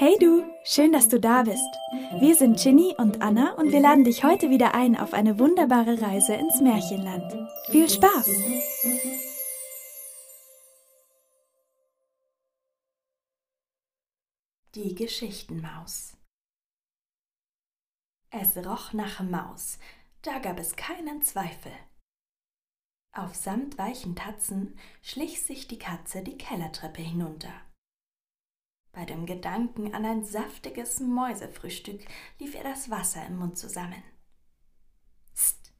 Hey du, schön, dass du da bist. Wir sind Ginny und Anna und wir laden dich heute wieder ein auf eine wunderbare Reise ins Märchenland. Viel Spaß! Die Geschichtenmaus Es roch nach Maus, da gab es keinen Zweifel. Auf samtweichen Tatzen schlich sich die Katze die Kellertreppe hinunter. Bei dem Gedanken an ein saftiges Mäusefrühstück lief ihr das Wasser im Mund zusammen. Psst,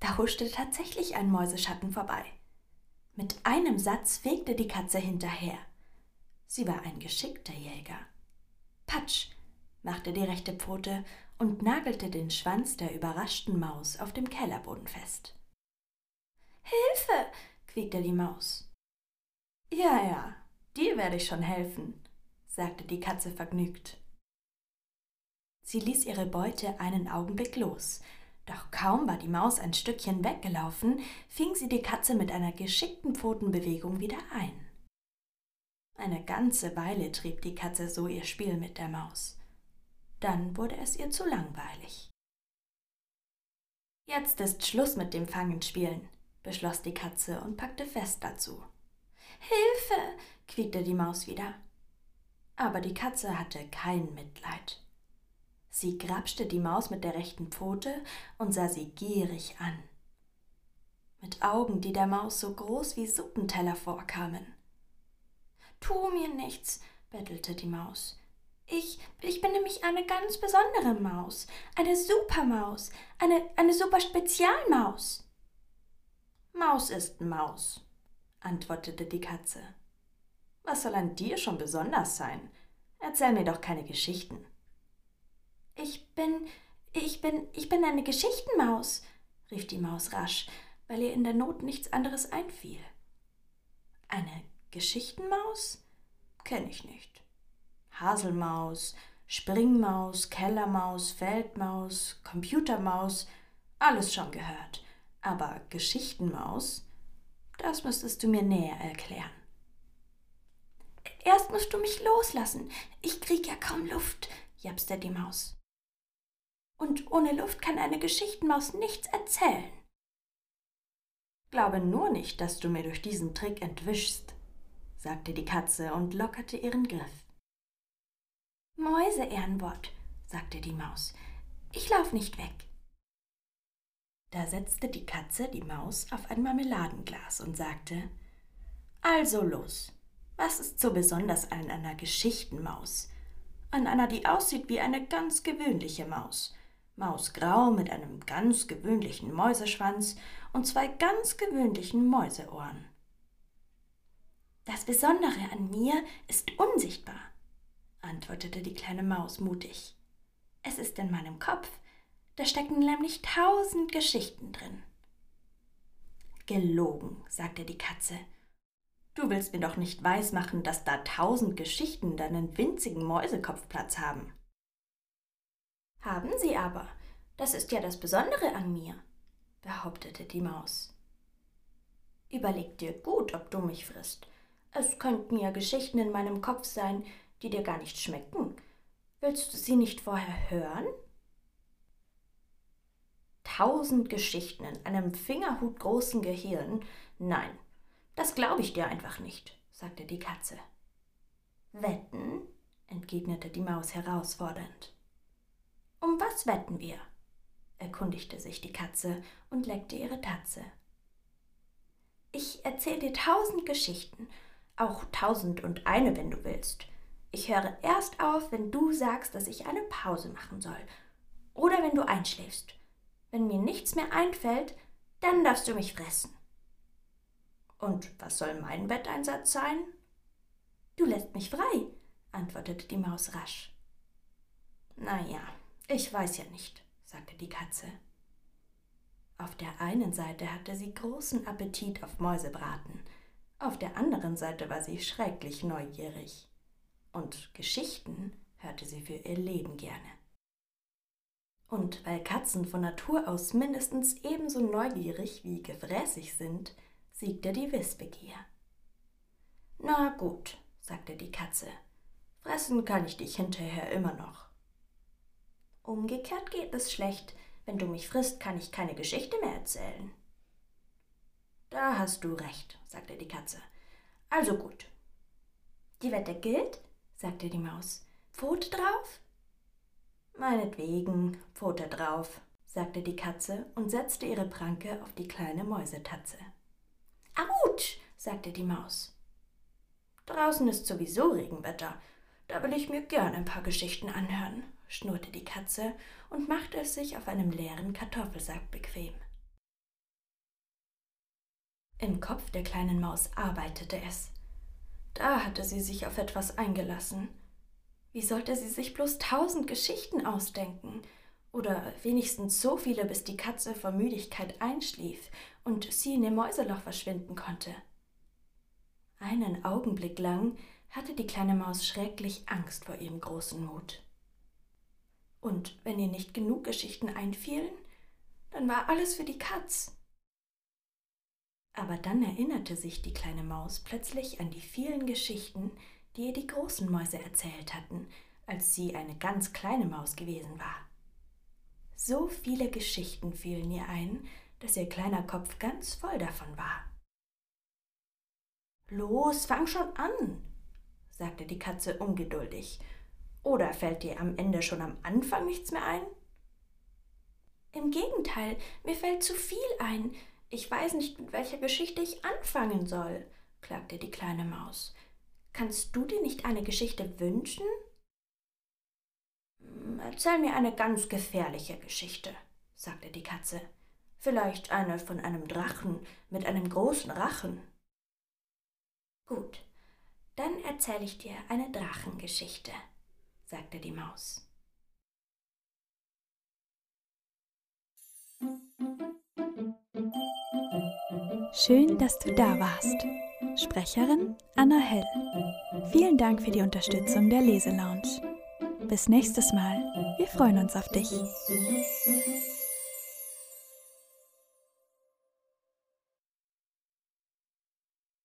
da huschte tatsächlich ein Mäuseschatten vorbei. Mit einem Satz fegte die Katze hinterher. Sie war ein geschickter Jäger. Patsch, machte die rechte Pfote und nagelte den Schwanz der überraschten Maus auf dem Kellerboden fest. Hilfe! quiekte die Maus. Ja, ja, dir werde ich schon helfen, sagte die Katze vergnügt. Sie ließ ihre Beute einen Augenblick los, doch kaum war die Maus ein Stückchen weggelaufen, fing sie die Katze mit einer geschickten Pfotenbewegung wieder ein. Eine ganze Weile trieb die Katze so ihr Spiel mit der Maus. Dann wurde es ihr zu langweilig. Jetzt ist Schluss mit dem Fangenspielen, beschloss die Katze und packte fest dazu. Hilfe! quiekte die Maus wieder. Aber die Katze hatte kein Mitleid. Sie grapschte die Maus mit der rechten Pfote und sah sie gierig an. Mit Augen, die der Maus so groß wie Suppenteller vorkamen. Tu mir nichts, bettelte die Maus. Ich, ich bin nämlich eine ganz besondere Maus, eine Supermaus, eine, eine super Spezialmaus. Maus ist Maus, antwortete die Katze. Was soll an dir schon besonders sein? Erzähl mir doch keine Geschichten. Ich bin, ich bin, ich bin eine Geschichtenmaus, rief die Maus rasch, weil ihr in der Not nichts anderes einfiel. Eine Geschichtenmaus? Kenn ich nicht. Haselmaus, Springmaus, Kellermaus, Feldmaus, Computermaus, alles schon gehört. Aber Geschichtenmaus, das müsstest du mir näher erklären. Erst musst du mich loslassen. Ich krieg ja kaum Luft, japste die Maus. Und ohne Luft kann eine Geschichtenmaus nichts erzählen. Glaube nur nicht, dass du mir durch diesen Trick entwischst, sagte die Katze und lockerte ihren Griff. Mäuse-Ehrenwort, sagte die Maus. Ich lauf nicht weg. Da setzte die Katze die Maus auf ein Marmeladenglas und sagte Also los, was ist so besonders an einer Geschichtenmaus? An einer, die aussieht wie eine ganz gewöhnliche Maus. Mausgrau mit einem ganz gewöhnlichen Mäuseschwanz und zwei ganz gewöhnlichen Mäuseohren. Das Besondere an mir ist unsichtbar, antwortete die kleine Maus mutig. Es ist in meinem Kopf, da stecken nämlich tausend Geschichten drin. Gelogen, sagte die Katze. Du willst mir doch nicht weismachen, dass da tausend Geschichten deinen winzigen Mäusekopfplatz haben. Haben sie aber. Das ist ja das Besondere an mir, behauptete die Maus. Überleg dir gut, ob du mich frisst. Es könnten ja Geschichten in meinem Kopf sein, die dir gar nicht schmecken. Willst du sie nicht vorher hören? tausend Geschichten in einem fingerhutgroßen Gehirn. Nein, das glaube ich dir einfach nicht, sagte die Katze. Wetten? entgegnete die Maus herausfordernd. Um was wetten wir? erkundigte sich die Katze und leckte ihre Tatze. Ich erzähle dir tausend Geschichten, auch tausend und eine, wenn du willst. Ich höre erst auf, wenn du sagst, dass ich eine Pause machen soll, oder wenn du einschläfst. Wenn mir nichts mehr einfällt, dann darfst du mich fressen. Und was soll mein Wetteinsatz sein? Du lässt mich frei, antwortete die Maus rasch. Na ja, ich weiß ja nicht, sagte die Katze. Auf der einen Seite hatte sie großen Appetit auf Mäusebraten, auf der anderen Seite war sie schrecklich neugierig. Und Geschichten hörte sie für ihr Leben gerne. Und weil Katzen von Natur aus mindestens ebenso neugierig wie gefräßig sind, siegte die Wissbegier. Na gut, sagte die Katze, Fressen kann ich dich hinterher immer noch. Umgekehrt geht es schlecht. Wenn du mich frisst, kann ich keine Geschichte mehr erzählen. Da hast du recht, sagte die Katze. Also gut. Die Wette gilt, sagte die Maus. Pfote drauf? Meinetwegen, Pfote drauf, sagte die Katze und setzte ihre Pranke auf die kleine Mäusetatze. Autsch, sagte die Maus. Draußen ist sowieso Regenwetter. Da will ich mir gern ein paar Geschichten anhören, schnurrte die Katze und machte es sich auf einem leeren Kartoffelsack bequem. Im Kopf der kleinen Maus arbeitete es. Da hatte sie sich auf etwas eingelassen. Wie sollte sie sich bloß tausend Geschichten ausdenken? Oder wenigstens so viele, bis die Katze vor Müdigkeit einschlief und sie in dem Mäuseloch verschwinden konnte. Einen Augenblick lang hatte die kleine Maus schrecklich Angst vor ihrem großen Mut. Und wenn ihr nicht genug Geschichten einfielen, dann war alles für die Katz. Aber dann erinnerte sich die kleine Maus plötzlich an die vielen Geschichten, die ihr die großen Mäuse erzählt hatten, als sie eine ganz kleine Maus gewesen war. So viele Geschichten fielen ihr ein, dass ihr kleiner Kopf ganz voll davon war. Los, fang schon an, sagte die Katze ungeduldig. Oder fällt dir am Ende schon am Anfang nichts mehr ein? Im Gegenteil, mir fällt zu viel ein. Ich weiß nicht, mit welcher Geschichte ich anfangen soll, klagte die kleine Maus. Kannst du dir nicht eine Geschichte wünschen? Erzähl mir eine ganz gefährliche Geschichte, sagte die Katze. Vielleicht eine von einem Drachen mit einem großen Rachen. Gut, dann erzähle ich dir eine Drachengeschichte, sagte die Maus. Schön, dass du da warst. Sprecherin Anna Hell. Vielen Dank für die Unterstützung der Leselounge. Bis nächstes Mal. Wir freuen uns auf dich.